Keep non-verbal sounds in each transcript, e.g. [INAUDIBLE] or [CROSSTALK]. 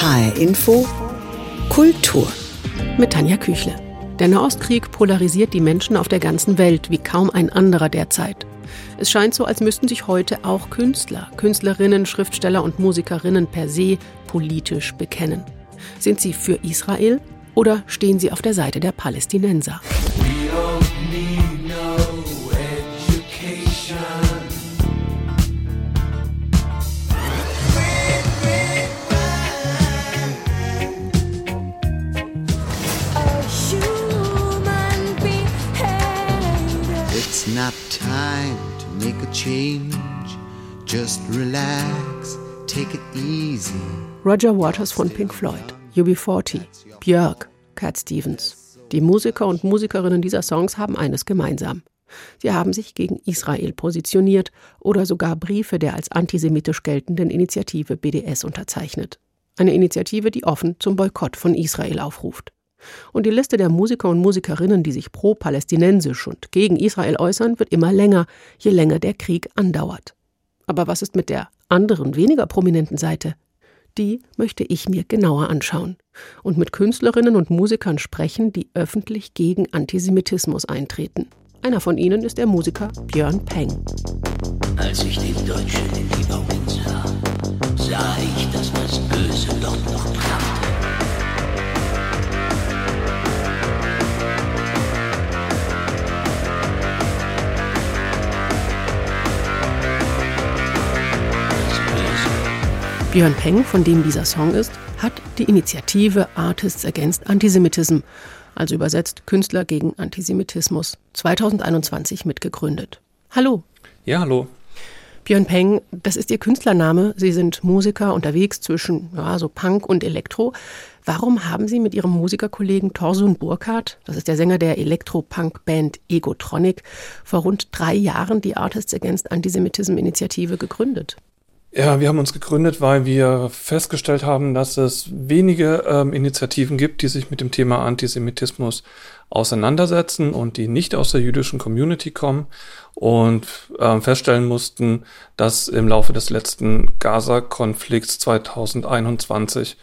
HR Info Kultur mit Tanja Küchle. Der Nahostkrieg polarisiert die Menschen auf der ganzen Welt wie kaum ein anderer derzeit. Es scheint so, als müssten sich heute auch Künstler, Künstlerinnen, Schriftsteller und Musikerinnen per se politisch bekennen. Sind sie für Israel oder stehen sie auf der Seite der Palästinenser? Not time to make a change. Just relax, take it easy. Roger Waters von Pink Floyd, UB40, Björk, Cat Stevens. Die Musiker und Musikerinnen dieser Songs haben eines gemeinsam. Sie haben sich gegen Israel positioniert oder sogar Briefe der als antisemitisch geltenden Initiative BDS unterzeichnet. Eine Initiative, die offen zum Boykott von Israel aufruft. Und die Liste der Musiker und Musikerinnen, die sich pro-palästinensisch und gegen Israel äußern, wird immer länger, je länger der Krieg andauert. Aber was ist mit der anderen, weniger prominenten Seite? Die möchte ich mir genauer anschauen und mit Künstlerinnen und Musikern sprechen, die öffentlich gegen Antisemitismus eintreten. Einer von ihnen ist der Musiker Björn Peng. Als ich den Deutschen in die Augen sah, sah ich, dass das Böse dort noch brannte. Björn Peng, von dem dieser Song ist, hat die Initiative Artists Against Antisemitism, also übersetzt Künstler gegen Antisemitismus, 2021 mitgegründet. Hallo. Ja, hallo. Björn Peng, das ist Ihr Künstlername. Sie sind Musiker unterwegs zwischen ja, so Punk und Elektro. Warum haben Sie mit Ihrem Musikerkollegen Torsun Burkhardt, das ist der Sänger der Elektro-Punk-Band Egotronic, vor rund drei Jahren die Artists Against Antisemitism-Initiative gegründet? Ja, wir haben uns gegründet, weil wir festgestellt haben, dass es wenige ähm, Initiativen gibt, die sich mit dem Thema Antisemitismus auseinandersetzen und die nicht aus der jüdischen Community kommen und äh, feststellen mussten, dass im Laufe des letzten Gaza-Konflikts 2021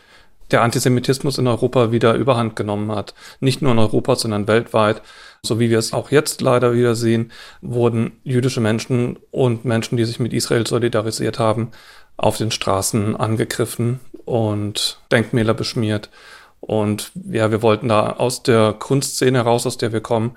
der Antisemitismus in Europa wieder überhand genommen hat. Nicht nur in Europa, sondern weltweit so wie wir es auch jetzt leider wieder sehen, wurden jüdische Menschen und Menschen, die sich mit Israel solidarisiert haben, auf den Straßen angegriffen und Denkmäler beschmiert. Und ja, wir wollten da aus der Kunstszene heraus, aus der wir kommen,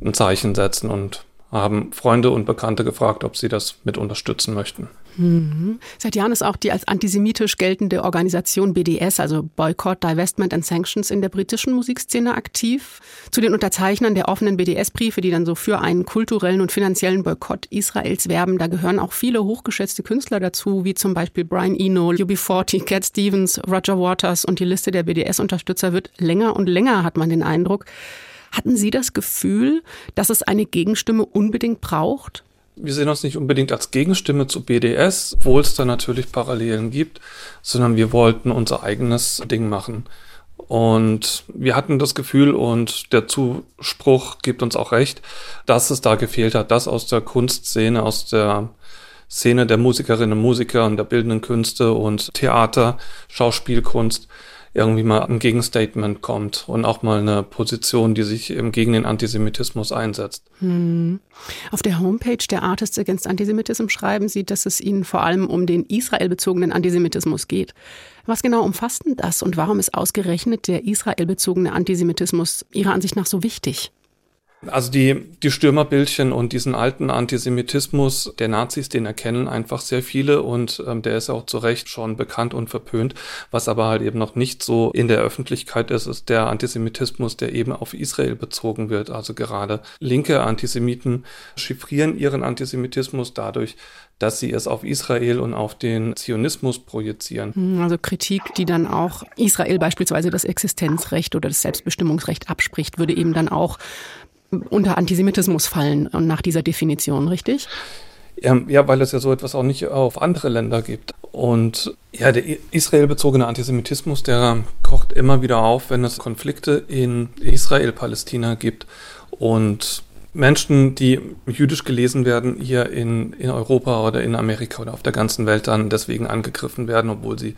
ein Zeichen setzen und haben Freunde und Bekannte gefragt, ob sie das mit unterstützen möchten. Mhm. Seit Jahren ist auch die als antisemitisch geltende Organisation BDS, also Boycott, Divestment and Sanctions, in der britischen Musikszene aktiv. Zu den Unterzeichnern der offenen BDS-Briefe, die dann so für einen kulturellen und finanziellen Boykott Israels werben, da gehören auch viele hochgeschätzte Künstler dazu, wie zum Beispiel Brian Eno, UB40, Cat Stevens, Roger Waters und die Liste der BDS-Unterstützer wird länger und länger, hat man den Eindruck. Hatten Sie das Gefühl, dass es eine Gegenstimme unbedingt braucht? Wir sehen uns nicht unbedingt als Gegenstimme zu BDS, obwohl es da natürlich Parallelen gibt, sondern wir wollten unser eigenes Ding machen. Und wir hatten das Gefühl und der Zuspruch gibt uns auch recht, dass es da gefehlt hat, dass aus der Kunstszene, aus der Szene der Musikerinnen und Musiker und der bildenden Künste und Theater, Schauspielkunst irgendwie mal ein Gegenstatement kommt und auch mal eine Position, die sich eben gegen den Antisemitismus einsetzt. Hm. Auf der Homepage der Artists Against Antisemitism schreiben Sie, dass es Ihnen vor allem um den israelbezogenen Antisemitismus geht. Was genau umfasst denn das und warum ist ausgerechnet der israelbezogene Antisemitismus Ihrer Ansicht nach so wichtig? Also die, die Stürmerbildchen und diesen alten Antisemitismus der Nazis, den erkennen einfach sehr viele und ähm, der ist auch zu Recht schon bekannt und verpönt. Was aber halt eben noch nicht so in der Öffentlichkeit ist, ist der Antisemitismus, der eben auf Israel bezogen wird. Also gerade linke Antisemiten chiffrieren ihren Antisemitismus dadurch, dass sie es auf Israel und auf den Zionismus projizieren. Hm, also Kritik, die dann auch Israel beispielsweise das Existenzrecht oder das Selbstbestimmungsrecht abspricht, würde eben dann auch unter Antisemitismus fallen nach dieser Definition, richtig? Ja, weil es ja so etwas auch nicht auf andere Länder gibt. Und ja, der israelbezogene Antisemitismus, der kocht immer wieder auf, wenn es Konflikte in Israel-Palästina gibt. Und Menschen, die jüdisch gelesen werden, hier in, in Europa oder in Amerika oder auf der ganzen Welt dann deswegen angegriffen werden, obwohl sie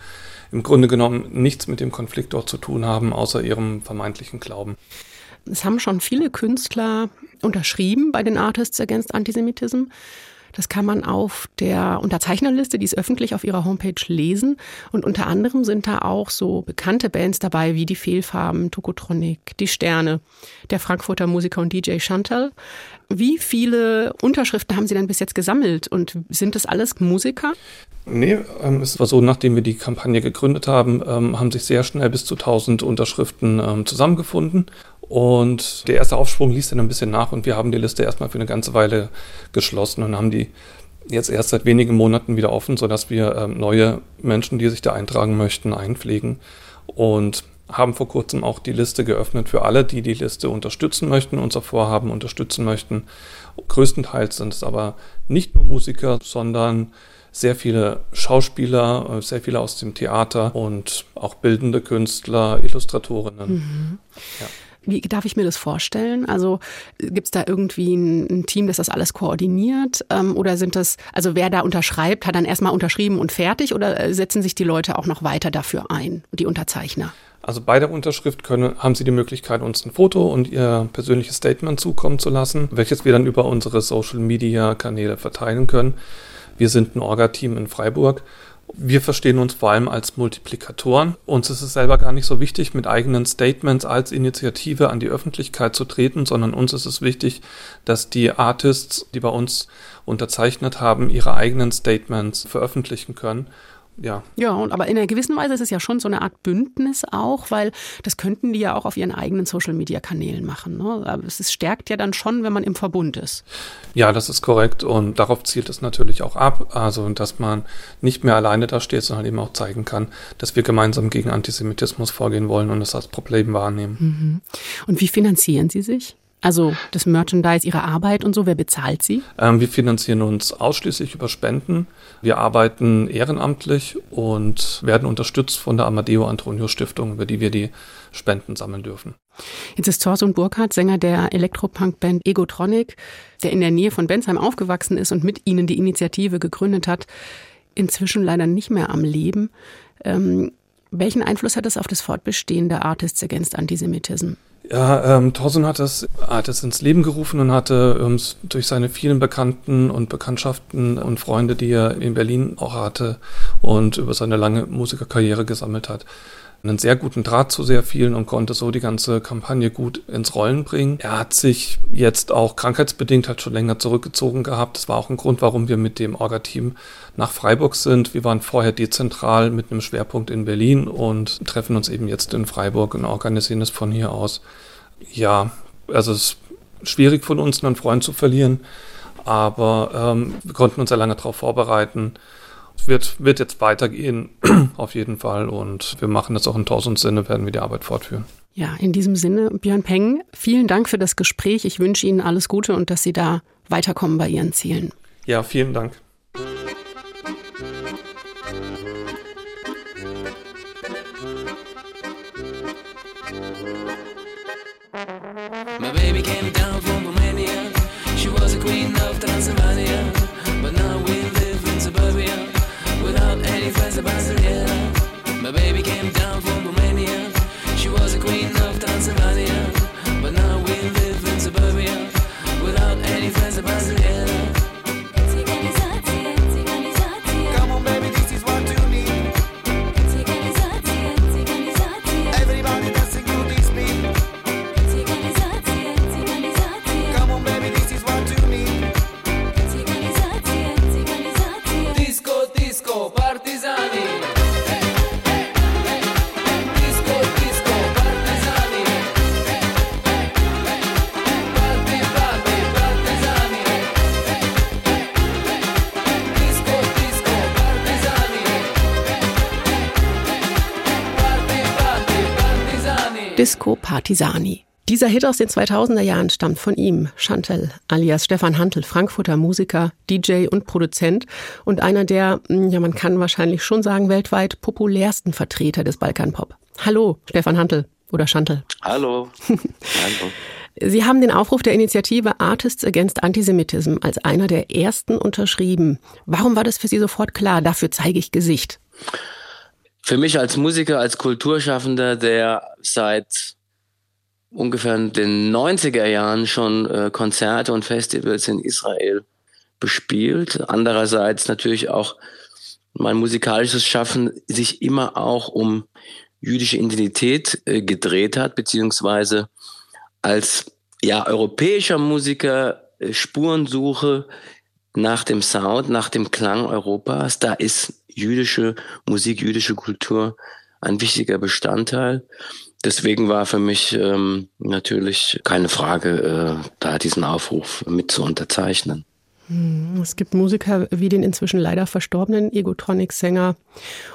im Grunde genommen nichts mit dem Konflikt dort zu tun haben, außer ihrem vermeintlichen Glauben. Es haben schon viele Künstler unterschrieben bei den Artists Against Antisemitism. Das kann man auf der Unterzeichnerliste, die ist öffentlich auf ihrer Homepage lesen. Und unter anderem sind da auch so bekannte Bands dabei wie die Fehlfarben, Tokotronic, die Sterne, der Frankfurter Musiker und DJ Chantal. Wie viele Unterschriften haben Sie denn bis jetzt gesammelt und sind das alles Musiker? Nee, ähm, es war so, nachdem wir die Kampagne gegründet haben, ähm, haben sich sehr schnell bis zu 1000 Unterschriften ähm, zusammengefunden. Und der erste Aufsprung ließ dann ein bisschen nach und wir haben die Liste erstmal für eine ganze Weile geschlossen und haben die jetzt erst seit wenigen Monaten wieder offen, sodass wir ähm, neue Menschen, die sich da eintragen möchten, einpflegen. Und haben vor kurzem auch die Liste geöffnet für alle, die die Liste unterstützen möchten, unser Vorhaben unterstützen möchten. Größtenteils sind es aber nicht nur Musiker, sondern sehr viele Schauspieler, äh, sehr viele aus dem Theater und auch bildende Künstler, Illustratorinnen. Mhm. Ja. Wie darf ich mir das vorstellen? Also gibt es da irgendwie ein, ein, Team, das das alles koordiniert? Ähm, oder sind das, also wer da unterschreibt, hat dann erstmal unterschrieben und fertig oder äh, setzen sich die Leute auch noch weiter dafür ein, die Unterzeichner? Also bei der Unterschrift können, haben Sie die Möglichkeit, uns ein Foto und Ihr persönliches Statement zukommen zu lassen, welches wir dann über unsere Social-Media-Kanäle verteilen können. Wir sind ein Orga-Team in Freiburg wir verstehen uns vor allem als Multiplikatoren. Uns ist es selber gar nicht so wichtig, mit eigenen Statements als Initiative an die Öffentlichkeit zu treten, sondern uns ist es wichtig, dass die Artists, die bei uns unterzeichnet haben, ihre eigenen Statements veröffentlichen können ja. Ja, und aber in einer gewissen Weise ist es ja schon so eine Art Bündnis auch, weil das könnten die ja auch auf ihren eigenen Social Media Kanälen machen. Ne? Aber es stärkt ja dann schon, wenn man im Verbund ist. Ja, das ist korrekt und darauf zielt es natürlich auch ab. Also, dass man nicht mehr alleine da steht, sondern eben auch zeigen kann, dass wir gemeinsam gegen Antisemitismus vorgehen wollen und das als Problem wahrnehmen. Mhm. Und wie finanzieren Sie sich? Also das Merchandise, Ihre Arbeit und so, wer bezahlt Sie? Ähm, wir finanzieren uns ausschließlich über Spenden. Wir arbeiten ehrenamtlich und werden unterstützt von der Amadeo Antonio Stiftung, über die wir die Spenden sammeln dürfen. Jetzt ist Thorsten Burkhardt, Sänger der Elektropunk-Band Egotronic, der in der Nähe von Bensheim aufgewachsen ist und mit ihnen die Initiative gegründet hat, inzwischen leider nicht mehr am Leben. Ähm, welchen Einfluss hat das auf das Fortbestehen der Artists Against Antisemitism? Ja, ähm, Thorsten hat hat es ins Leben gerufen und hatte ähm, durch seine vielen Bekannten und Bekanntschaften und Freunde, die er in Berlin auch hatte und über seine lange Musikerkarriere gesammelt hat, einen sehr guten Draht zu sehr vielen und konnte so die ganze Kampagne gut ins Rollen bringen. Er hat sich jetzt auch krankheitsbedingt halt schon länger zurückgezogen gehabt. Das war auch ein Grund, warum wir mit dem Orga-Team nach Freiburg sind. Wir waren vorher dezentral mit einem Schwerpunkt in Berlin und treffen uns eben jetzt in Freiburg und organisieren es von hier aus. Ja, also es ist schwierig von uns, einen Freund zu verlieren, aber ähm, wir konnten uns ja lange darauf vorbereiten wird, wird jetzt weitergehen, [CLEARS THROAT] auf jeden Fall. Und wir machen das auch in tausend Sinne, werden wir die Arbeit fortführen. Ja, in diesem Sinne, Björn Peng, vielen Dank für das Gespräch. Ich wünsche Ihnen alles Gute und dass Sie da weiterkommen bei Ihren Zielen. Ja, vielen Dank. My baby came down from Romania. She was a queen of Transylvania. A queen Disco Partisani. Dieser Hit aus den 2000er Jahren stammt von ihm, Chantel alias Stefan Hantel, Frankfurter Musiker, DJ und Produzent und einer der, hm, ja man kann wahrscheinlich schon sagen, weltweit populärsten Vertreter des Balkanpop. Hallo, Stefan Hantel oder Chantel. Hallo. [LAUGHS] Hallo. Sie haben den Aufruf der Initiative Artists Against Antisemitism als einer der ersten unterschrieben. Warum war das für Sie sofort klar? Dafür zeige ich Gesicht. Für mich als Musiker, als Kulturschaffender, der seit ungefähr den 90er Jahren schon äh, Konzerte und Festivals in Israel bespielt. Andererseits natürlich auch mein musikalisches Schaffen sich immer auch um jüdische Identität äh, gedreht hat, beziehungsweise als ja, europäischer Musiker äh, Spurensuche nach dem Sound, nach dem Klang Europas. Da ist jüdische Musik, jüdische Kultur ein wichtiger Bestandteil. Deswegen war für mich ähm, natürlich keine Frage, äh, da diesen Aufruf mit zu unterzeichnen. Hm, es gibt Musiker wie den inzwischen leider verstorbenen Egotronic-Sänger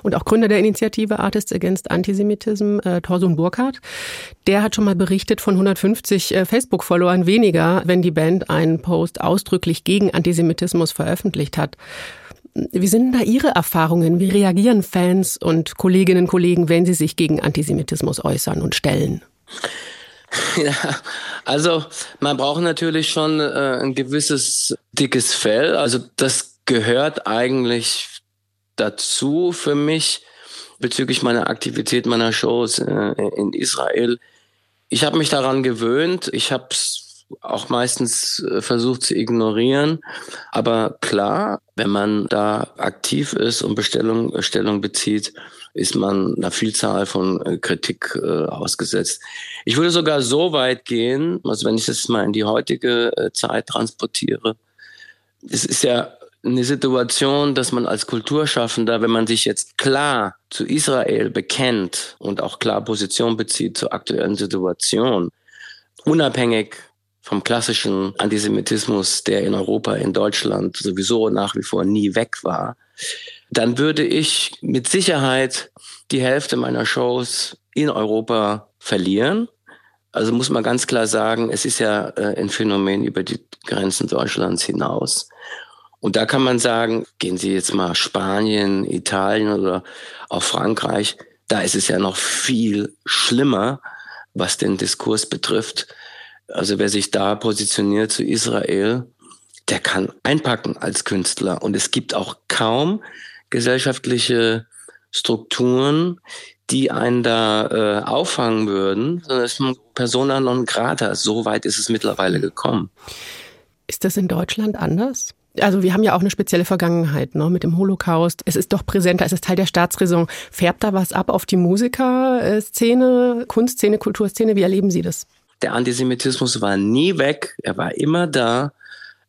und auch Gründer der Initiative Artists Against Antisemitism, äh, Torsun Burkhardt. Der hat schon mal berichtet von 150 äh, Facebook-Followern weniger, wenn die Band einen Post ausdrücklich gegen Antisemitismus veröffentlicht hat. Wie sind da Ihre Erfahrungen? Wie reagieren Fans und Kolleginnen und Kollegen, wenn sie sich gegen Antisemitismus äußern und stellen? [LAUGHS] Ja, also man braucht natürlich schon äh, ein gewisses dickes Fell. Also das gehört eigentlich dazu für mich bezüglich meiner Aktivität meiner Shows äh, in Israel. Ich habe mich daran gewöhnt. Ich habe es auch meistens äh, versucht zu ignorieren. Aber klar, wenn man da aktiv ist und Bestellung, Stellung bezieht, ist man einer Vielzahl von äh, Kritik äh, ausgesetzt. Ich würde sogar so weit gehen, also wenn ich das mal in die heutige äh, Zeit transportiere, es ist ja eine Situation, dass man als Kulturschaffender, wenn man sich jetzt klar zu Israel bekennt und auch klar Position bezieht zur aktuellen Situation, unabhängig vom klassischen Antisemitismus, der in Europa, in Deutschland sowieso nach wie vor nie weg war, dann würde ich mit Sicherheit die Hälfte meiner Shows in Europa verlieren. Also muss man ganz klar sagen, es ist ja äh, ein Phänomen über die Grenzen Deutschlands hinaus. Und da kann man sagen, gehen Sie jetzt mal Spanien, Italien oder auch Frankreich, da ist es ja noch viel schlimmer, was den Diskurs betrifft. Also wer sich da positioniert zu Israel, der kann einpacken als Künstler. Und es gibt auch kaum gesellschaftliche Strukturen, die einen da äh, auffangen würden, sondern es ist persona non grata. So weit ist es mittlerweile gekommen. Ist das in Deutschland anders? Also wir haben ja auch eine spezielle Vergangenheit ne, mit dem Holocaust. Es ist doch präsenter, es ist Teil der Staatsräson. Färbt da was ab auf die Musikerszene, Kunstszene, Kulturszene? Wie erleben Sie das? Der Antisemitismus war nie weg, er war immer da.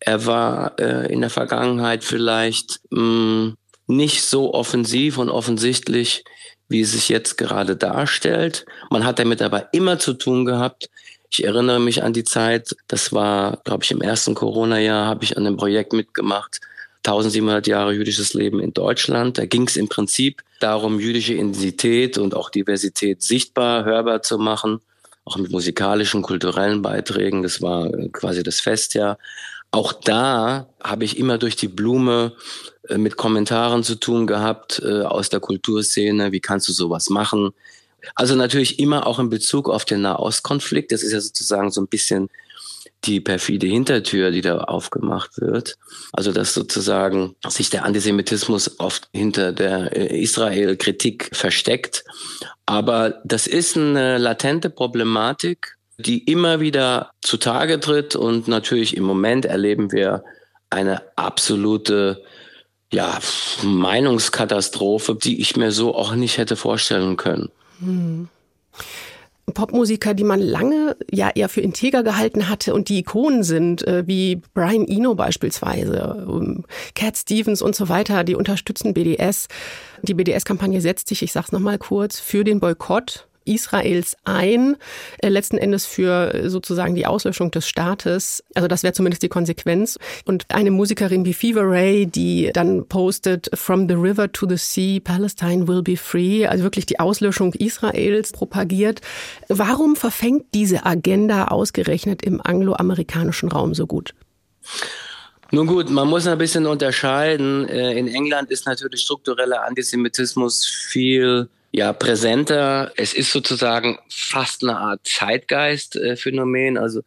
Er war äh, in der Vergangenheit vielleicht mh, mm, nicht so offensiv und offensichtlich, wie es sich jetzt gerade darstellt. Man hat damit aber immer zu tun gehabt. Ich erinnere mich an die Zeit, das war, glaube ich, im ersten Corona-Jahr, habe ich an einem Projekt mitgemacht, 1700 Jahre jüdisches Leben in Deutschland. Da ging es im Prinzip darum, jüdische Identität und auch Diversität sichtbar, hörbar zu machen, auch mit musikalischen, kulturellen Beiträgen. Das war quasi das Festjahr. Auch da habe ich immer durch die Blume äh, mit Kommentaren zu tun gehabt äh, aus der Kulturszene. Wie kannst du sowas machen? Also natürlich immer auch in Bezug auf den Nahostkonflikt. Das ist ja sozusagen so ein bisschen die perfide Hintertür, die da aufgemacht wird. Also dass sozusagen sich der Antisemitismus oft hinter der äh, Israel-Kritik versteckt. Aber das ist eine latente Problematik, die immer wieder zutage tritt. Und natürlich im Moment erleben wir eine absolute ja, Meinungskatastrophe, die ich mir so auch nicht hätte vorstellen können. Hm. Popmusiker, die man lange ja eher für integer gehalten hatte und die Ikonen sind, äh, wie Brian Eno beispielsweise, ähm, Cat Stevens und so weiter, die unterstützen BDS. Die BDS-Kampagne setzt sich, ich sag's nochmal kurz, für den Boykott Israels ein, äh, letzten Endes für äh, sozusagen die Auslöschung des Staates. Also das wäre zumindest die Konsequenz. Und eine Musikerin wie Fever Ray, die dann postet, From the river to the sea, Palestine will be free, also wirklich die Auslöschung Israels propagiert. Warum verfängt diese Agenda ausgerechnet im angloamerikanischen Raum so gut? Nun gut, man muss ein bisschen unterscheiden. Äh, in England ist natürlich struktureller Antisemitismus viel ja präsenter. Es ist sozusagen fast eine Art Zeitgeistphänomen. Also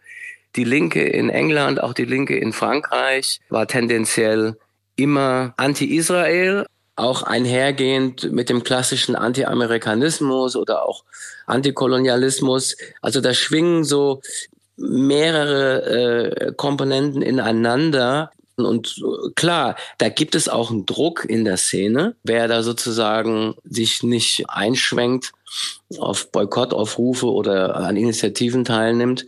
die Linke in England, auch die Linke in Frankreich war tendenziell immer anti-Israel, auch einhergehend mit dem klassischen Anti-Amerikanismus oder auch Antikolonialismus. Also da schwingen so mehrere äh, Komponenten ineinander. Und klar, da gibt es auch einen Druck in der Szene. Wer da sozusagen sich nicht einschwenkt, auf Boykottaufrufe oder an Initiativen teilnimmt,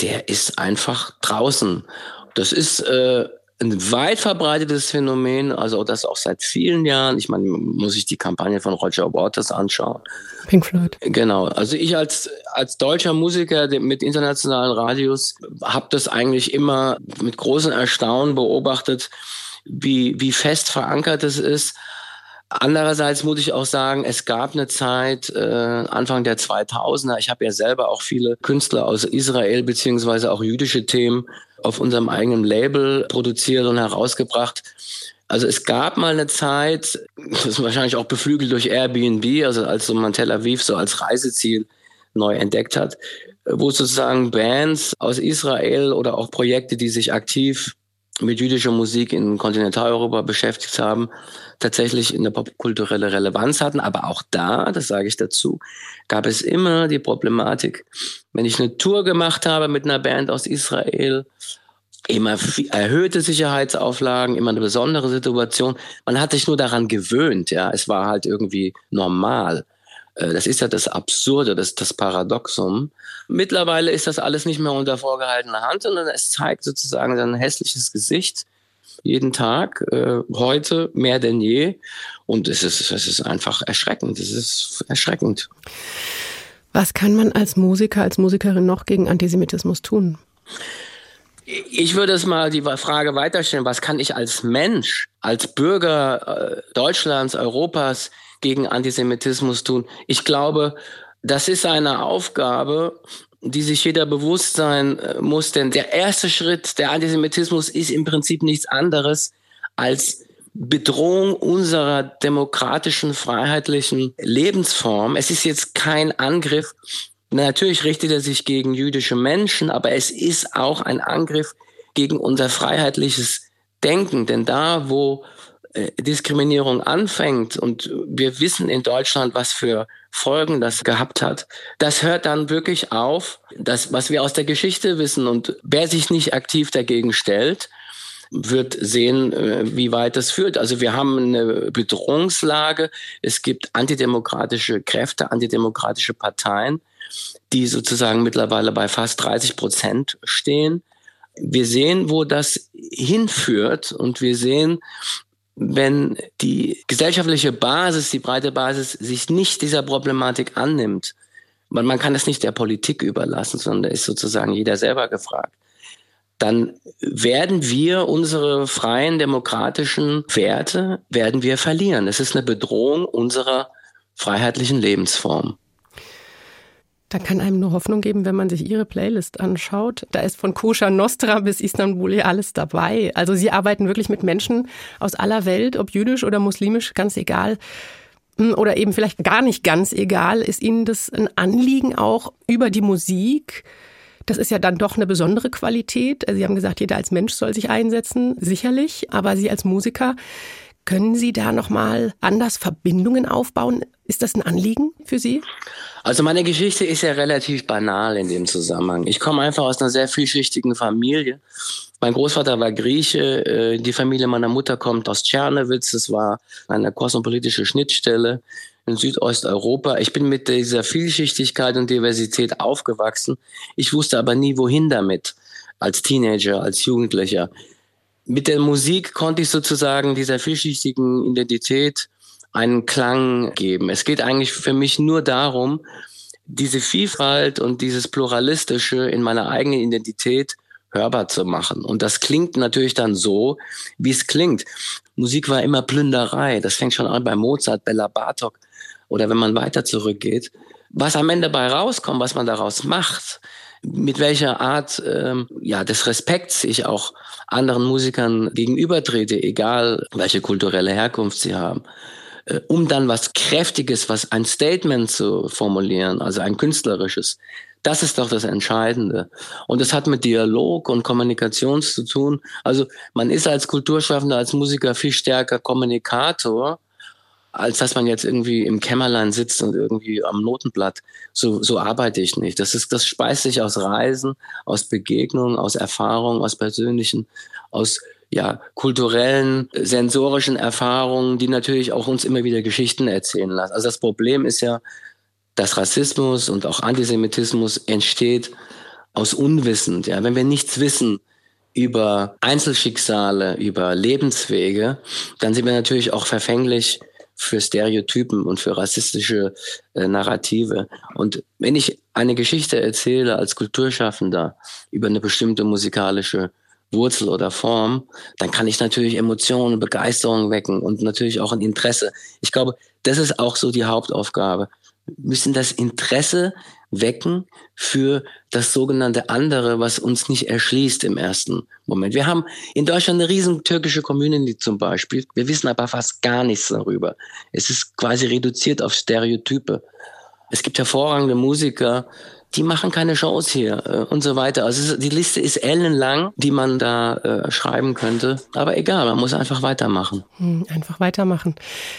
der ist einfach draußen. Das ist äh, ein weit verbreitetes Phänomen, also das auch seit vielen Jahren. Ich meine, muss ich die Kampagne von Roger Waters anschauen. Pink Floyd. Genau. Also ich als als deutscher Musiker mit internationalen Radios habe das eigentlich immer mit großem Erstaunen beobachtet, wie wie fest verankert es ist Andererseits muss ich auch sagen, es gab eine Zeit, äh, Anfang der 2000er, ich habe ja selber auch viele Künstler aus Israel beziehungsweise auch jüdische Themen auf unserem eigenen Label produziert und herausgebracht. Also es gab mal eine Zeit, das ist wahrscheinlich auch beflügelt durch Airbnb, also als so man Tel Aviv so als Reiseziel neu entdeckt hat, wo sozusagen Bands aus Israel oder auch Projekte, die sich aktiv mit jüdischer Musik in Kontinentaleuropa beschäftigt haben, tatsächlich eine popkulturelle Relevanz hatten. Aber auch da, das sage ich dazu, gab es immer die Problematik, wenn ich eine Tour gemacht habe mit einer Band aus Israel, immer erhöhte Sicherheitsauflagen, immer eine besondere Situation. Man hat sich nur daran gewöhnt, ja. Es war halt irgendwie normal. Äh, das ist ja das Absurde, das, das Paradoxum. Mittlerweile ist das alles nicht mehr unter vorgehaltener Hand, sondern es zeigt sozusagen sein hässliches Gesicht jeden Tag, äh, heute mehr denn je. Und es ist, es ist einfach erschreckend. Es ist erschreckend. Was kann man als Musiker, als Musikerin noch gegen Antisemitismus tun? Ich würde es mal die Frage weiterstellen, was kann ich als Mensch, als Bürger äh, Deutschlands, Europas gegen Antisemitismus tun. Ich glaube, das ist eine Aufgabe, die sich jeder bewusst sein äh, muss, denn der erste Schritt der Antisemitismus ist im Prinzip nichts anderes als Bedrohung unserer demokratischen, freiheitlichen Lebensform. Es ist jetzt kein Angriff. Natürlich richtet er sich gegen jüdische Menschen, aber es ist auch ein Angriff gegen unser freiheitliches Denken. Denn da, wo Diskriminierung anfängt und wir wissen in Deutschland, was für Folgen das gehabt hat, das hört dann wirklich auf, das, was wir aus der Geschichte wissen. Und wer sich nicht aktiv dagegen stellt, wird sehen, äh, wie weit das führt. Also wir haben eine Bedrohungslage. Es gibt antidemokratische Kräfte, antidemokratische Parteien, die sozusagen mittlerweile bei fast 30 Prozent stehen. Wir sehen, wo das hinführt und wir sehen, wenn die gesellschaftliche Basis, die breite Basis sich nicht dieser Problematik annimmt, man, man kann es nicht der Politik überlassen, sondern da ist sozusagen jeder selber gefragt, dann werden wir unsere freien demokratischen Werte, werden wir verlieren. Es ist eine Bedrohung unserer freiheitlichen Lebensform. Da kann einem nur Hoffnung geben, wenn man sich Ihre Playlist anschaut. Da ist von Koscher Nostra bis Istanbul alles dabei. Also Sie arbeiten wirklich mit Menschen aus aller Welt, ob jüdisch oder muslimisch, ganz egal. Hm, oder eben vielleicht gar nicht ganz egal. Ist Ihnen das ein Anliegen auch über die Musik? Das ist ja dann doch eine besondere Qualität. Also Sie haben gesagt, jeder als Mensch soll sich einsetzen, sicherlich. Aber Sie als Musiker, können Sie da nochmal anders Verbindungen aufbauen? Ist das ein Anliegen für Sie? Also meine Geschichte ist ja relativ banal in dem Zusammenhang. Ich komme einfach aus einer sehr vielschichtigen Familie. Mein Großvater war Grieche, äh, die Familie meiner Mutter kommt aus Tschernowitz, das war eine kosmopolitische Schnittstelle in Südosteuropa. Ich bin mit dieser Vielschichtigkeit und Diversität aufgewachsen. Ich wusste aber nie, wohin damit, als Teenager, als Jugendlicher mit der Musik konnte ich sozusagen dieser vielschichtigen Identität einen Klang geben. Es geht eigentlich für mich nur darum, diese Vielfalt und dieses Pluralistische in meiner eigenen Identität hörbar zu machen. Und das klingt natürlich dann so, wie es klingt. Musik war immer Plünderei. Das fängt schon an bei Mozart, Bella Bartok oder wenn man weiter zurückgeht. Was am Ende bei rauskommt, was man daraus macht, mit welcher Art ähm, ja, des Respekts ich auch anderen Musikern gegenübertrete, egal welche kulturelle Herkunft sie haben. äh, um dann was Kräftiges, was ein Statement zu formulieren, also ein künstlerisches. Das ist doch das Entscheidende. Und das hat mit Dialog und Kommunikation zu tun. Also man ist als Kulturschaffender, als Musiker viel stärker Kommunikator, als dass man jetzt irgendwie im Kämmerlein sitzt und irgendwie am Notenblatt. So, so arbeite ich nicht. Das ist, das speist sich aus Reisen, aus Begegnungen, aus Erfahrungen, aus persönlichen, aus ja, kulturellen, sensorischen Erfahrungen, die natürlich auch uns immer wieder Geschichten erzählen lassen. Also das Problem ist ja, dass Rassismus und auch Antisemitismus entsteht aus Unwissen. Ja, wenn wir nichts wissen über Einzelschicksale, über Lebenswege, dann sind wir natürlich auch verfänglich für Stereotypen und für rassistische äh, Narrative. Und wenn ich eine Geschichte erzähle als Kulturschaffender über eine bestimmte musikalische Wurzel oder Form, dann kann ich natürlich Emotionen, Begeisterung wecken und natürlich auch ein Interesse. Ich glaube, das ist auch so die Hauptaufgabe. Wir müssen das Interesse wecken für das sogenannte andere, was uns nicht erschließt im ersten Moment. Wir haben in Deutschland eine riesen türkische Community zum Beispiel. Wir wissen aber fast gar nichts darüber. Es ist quasi reduziert auf Stereotype. Es gibt hervorragende Musiker, die machen keine Shows hier äh, und so weiter. Also die Liste ist ellenlang, die man da äh, schreiben könnte. Aber egal, man muss einfach weitermachen. Hm, einfach weitermachen.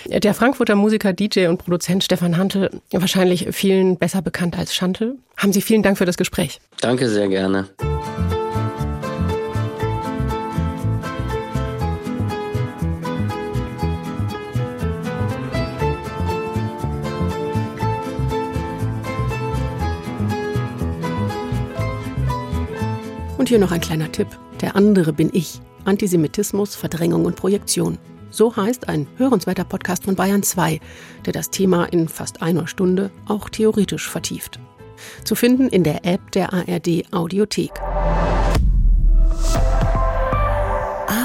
Der Frankfurter Musiker, DJ und Produzent Stefan Hantel, wahrscheinlich vielen besser bekannt als Schantel. Haben Sie vielen Dank für das Gespräch. Danke sehr gerne. Hier noch ein kleiner Tipp. Der andere bin ich. Antisemitismus, Verdrängung und Projektion. So heißt ein hörenswerter Podcast von Bayern 2, der das Thema in fast einer Stunde auch theoretisch vertieft. Zu finden in der App der ARD Audiothek.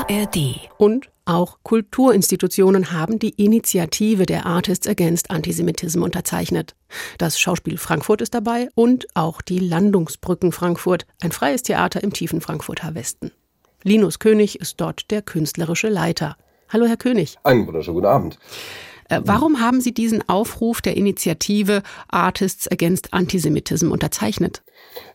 ARD. Und auch Kulturinstitutionen haben die Initiative der Artists Against Antisemitism unterzeichnet. Das Schauspiel Frankfurt ist dabei und auch die Landungsbrücken Frankfurt, ein freies Theater im tiefen Frankfurter Westen. Linus König ist dort der künstlerische Leiter. Hallo, Herr König. Einen wunderschönen guten Abend. Äh, warum haben Sie diesen Aufruf der Initiative Artists Against Antisemitism unterzeichnet?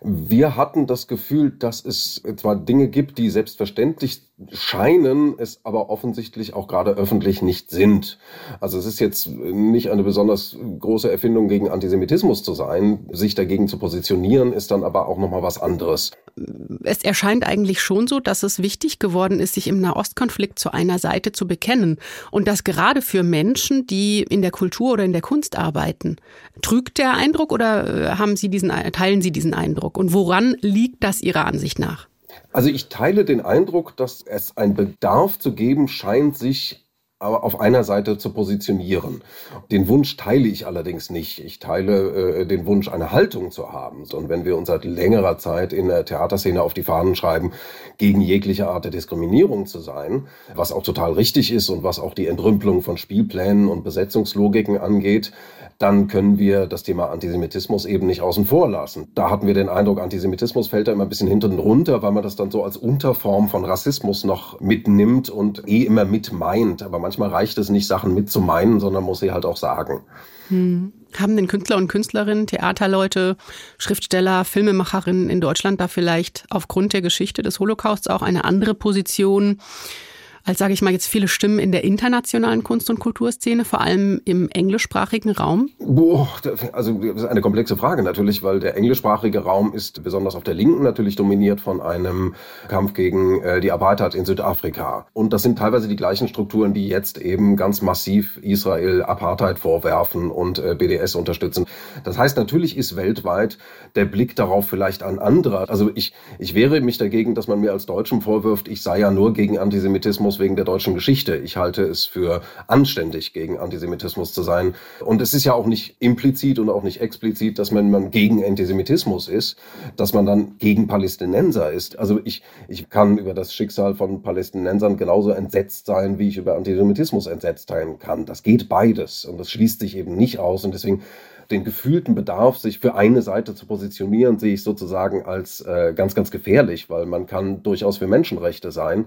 Wir hatten das Gefühl, dass es zwar Dinge gibt, die selbstverständlich scheinen, es aber offensichtlich auch gerade öffentlich nicht sind. Also es ist jetzt nicht eine besonders große Erfindung gegen Antisemitismus zu sein. Sich dagegen zu positionieren, ist dann aber auch nochmal was anderes. Es erscheint eigentlich schon so, dass es wichtig geworden ist, sich im Nahostkonflikt zu einer Seite zu bekennen. Und das gerade für Menschen, die in der Kultur oder in der Kunst arbeiten. Trügt der Eindruck oder äh, haben Sie diesen, teilen Sie diesen Eindruck? Und woran liegt das Ihrer Ansicht nach? Also ich teile den Eindruck, dass es einen Bedarf zu geben scheint, sich aber auf einer Seite zu positionieren. Den Wunsch teile ich allerdings nicht. Ich teile äh, den Wunsch, eine Haltung zu haben. Und wenn wir uns seit längerer Zeit in der Theaterszene auf die Fahnen schreiben, gegen jegliche Art der Diskriminierung zu sein, was auch total richtig ist und was auch die Entrümpelung von Spielplänen und Besetzungslogiken angeht, dann können wir das Thema Antisemitismus eben nicht außen vor lassen. Da hatten wir den Eindruck, Antisemitismus fällt da immer ein bisschen hinten runter, weil man das dann so als Unterform von Rassismus noch mitnimmt und eh immer mit meint. Aber manchmal reicht es nicht, Sachen mit zu meinen, sondern muss sie halt auch sagen. Hm. Haben denn Künstler und Künstlerinnen, Theaterleute, Schriftsteller, Filmemacherinnen in Deutschland da vielleicht aufgrund der Geschichte des Holocausts auch eine andere Position als, sage ich mal, jetzt viele Stimmen in der internationalen Kunst- und Kulturszene, vor allem im englischsprachigen Raum? Boah, also das ist eine komplexe Frage natürlich, weil der englischsprachige Raum ist besonders auf der Linken natürlich dominiert von einem Kampf gegen äh, die Apartheid in Südafrika. Und das sind teilweise die gleichen Strukturen, die jetzt eben ganz massiv Israel Apartheid vorwerfen und äh, BDS unterstützen. Das heißt, natürlich ist weltweit der Blick darauf vielleicht ein anderer. Also ich, ich wehre mich dagegen, dass man mir als Deutschen vorwirft, ich sei ja nur gegen Antisemitismus wegen der deutschen Geschichte. Ich halte es für anständig, gegen Antisemitismus zu sein. Und es ist ja auch nicht implizit und auch nicht explizit, dass wenn man gegen Antisemitismus ist, dass man dann gegen Palästinenser ist. Also ich, ich kann über das Schicksal von Palästinensern genauso entsetzt sein, wie ich über Antisemitismus entsetzt sein kann. Das geht beides und das schließt sich eben nicht aus. Und deswegen den gefühlten Bedarf, sich für eine Seite zu positionieren, sehe ich sozusagen als äh, ganz, ganz gefährlich, weil man kann durchaus für Menschenrechte sein.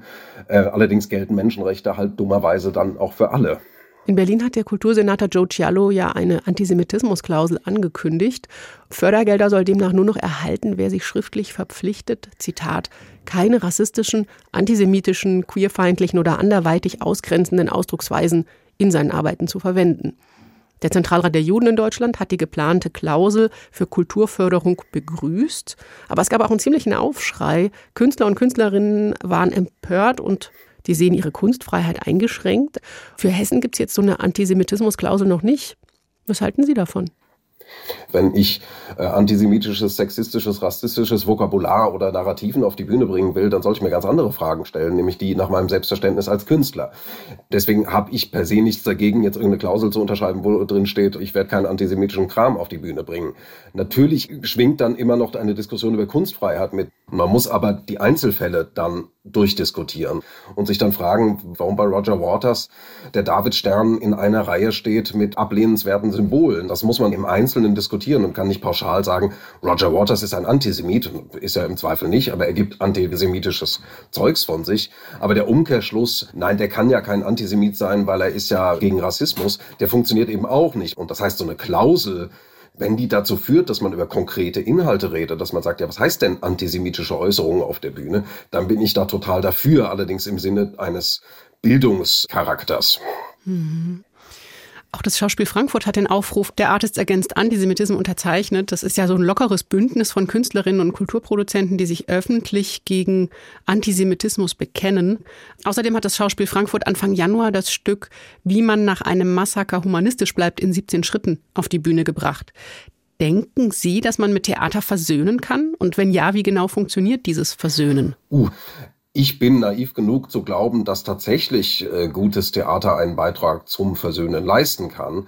Äh, allerdings gelten Menschenrechte halt dummerweise dann auch für alle. In Berlin hat der Kultursenator Joe Cialo ja eine Antisemitismusklausel angekündigt. Fördergelder soll demnach nur noch erhalten, wer sich schriftlich verpflichtet, Zitat, keine rassistischen, antisemitischen, queerfeindlichen oder anderweitig ausgrenzenden Ausdrucksweisen in seinen Arbeiten zu verwenden. Der Zentralrat der Juden in Deutschland hat die geplante Klausel für Kulturförderung begrüßt, aber es gab auch einen ziemlichen Aufschrei. Künstler und Künstlerinnen waren empört und die sehen ihre Kunstfreiheit eingeschränkt. Für Hessen gibt es jetzt so eine Antisemitismusklausel noch nicht. Was halten Sie davon? Wenn ich äh, antisemitisches, sexistisches, rassistisches Vokabular oder Narrativen auf die Bühne bringen will, dann sollte ich mir ganz andere Fragen stellen, nämlich die nach meinem Selbstverständnis als Künstler. Deswegen habe ich per se nichts dagegen, jetzt irgendeine Klausel zu unterschreiben, wo drin steht, ich werde keinen antisemitischen Kram auf die Bühne bringen. Natürlich schwingt dann immer noch eine Diskussion über Kunstfreiheit mit. Man muss aber die Einzelfälle dann durchdiskutieren und sich dann fragen, warum bei Roger Waters der Davidstern in einer Reihe steht mit ablehnenswerten Symbolen. Das muss man im Einzelnen diskutieren und kann nicht pauschal sagen, Roger Waters ist ein Antisemit, ist er im Zweifel nicht, aber er gibt antisemitisches Zeugs von sich. Aber der Umkehrschluss, nein, der kann ja kein Antisemit sein, weil er ist ja gegen Rassismus, der funktioniert eben auch nicht. Und das heißt, so eine Klausel, wenn die dazu führt, dass man über konkrete Inhalte redet, dass man sagt, ja, was heißt denn antisemitische Äußerungen auf der Bühne, dann bin ich da total dafür, allerdings im Sinne eines Bildungscharakters. Mhm. Auch das Schauspiel Frankfurt hat den Aufruf der Artists Against Antisemitism unterzeichnet. Das ist ja so ein lockeres Bündnis von Künstlerinnen und Kulturproduzenten, die sich öffentlich gegen Antisemitismus bekennen. Außerdem hat das Schauspiel Frankfurt Anfang Januar das Stück Wie man nach einem Massaker humanistisch bleibt in 17 Schritten auf die Bühne gebracht. Denken Sie, dass man mit Theater versöhnen kann? Und wenn ja, wie genau funktioniert dieses Versöhnen? Uh, ich bin naiv genug zu glauben, dass tatsächlich äh, gutes Theater einen Beitrag zum Versöhnen leisten kann.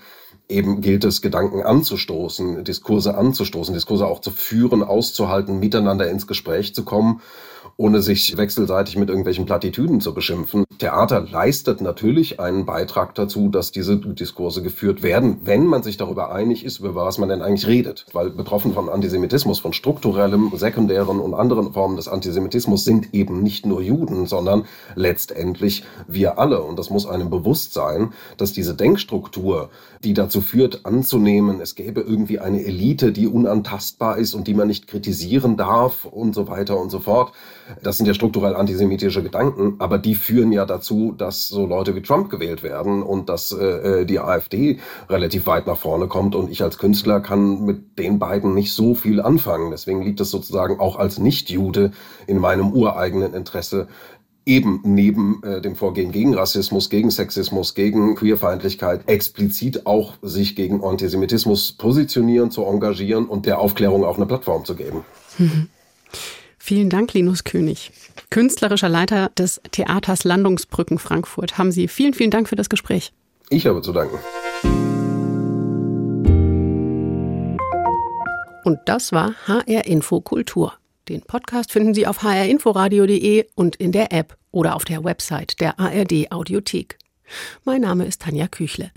Eben gilt es, Gedanken anzustoßen, Diskurse anzustoßen, Diskurse auch zu führen, auszuhalten, miteinander ins Gespräch zu kommen ohne sich wechselseitig mit irgendwelchen Plattitüden zu beschimpfen. Theater leistet natürlich einen Beitrag dazu, dass diese Diskurse geführt werden, wenn man sich darüber einig ist, über was man denn eigentlich redet. Weil betroffen von Antisemitismus, von strukturellem, sekundären und anderen Formen des Antisemitismus sind eben nicht nur Juden, sondern letztendlich wir alle. Und das muss einem bewusst sein, dass diese Denkstruktur, die dazu führt, anzunehmen, es gäbe irgendwie eine Elite, die unantastbar ist und die man nicht kritisieren darf und so weiter und so fort, das sind ja strukturell antisemitische Gedanken, aber die führen ja dazu, dass so Leute wie Trump gewählt werden und dass äh, äh, die AfD relativ weit nach vorne kommt. Und ich als Künstler kann mit den beiden nicht so viel anfangen. Deswegen liegt es sozusagen auch als Nicht-Jude in meinem ureigenen Interesse, eben neben äh, dem Vorgehen gegen Rassismus, gegen Sexismus, gegen Queerfeindlichkeit explizit auch sich gegen Antisemitismus positionieren, zu engagieren und der Aufklärung auch eine Plattform zu geben. Vielen Dank, Linus König. Künstlerischer Leiter des Theaters Landungsbrücken Frankfurt. Haben Sie vielen, vielen Dank für das Gespräch. Ich habe zu danken. Und das war HR Info Kultur. Den Podcast finden Sie auf hrinforadio.de und in der App oder auf der Website der ARD Audiothek. Mein Name ist Tanja Küchle.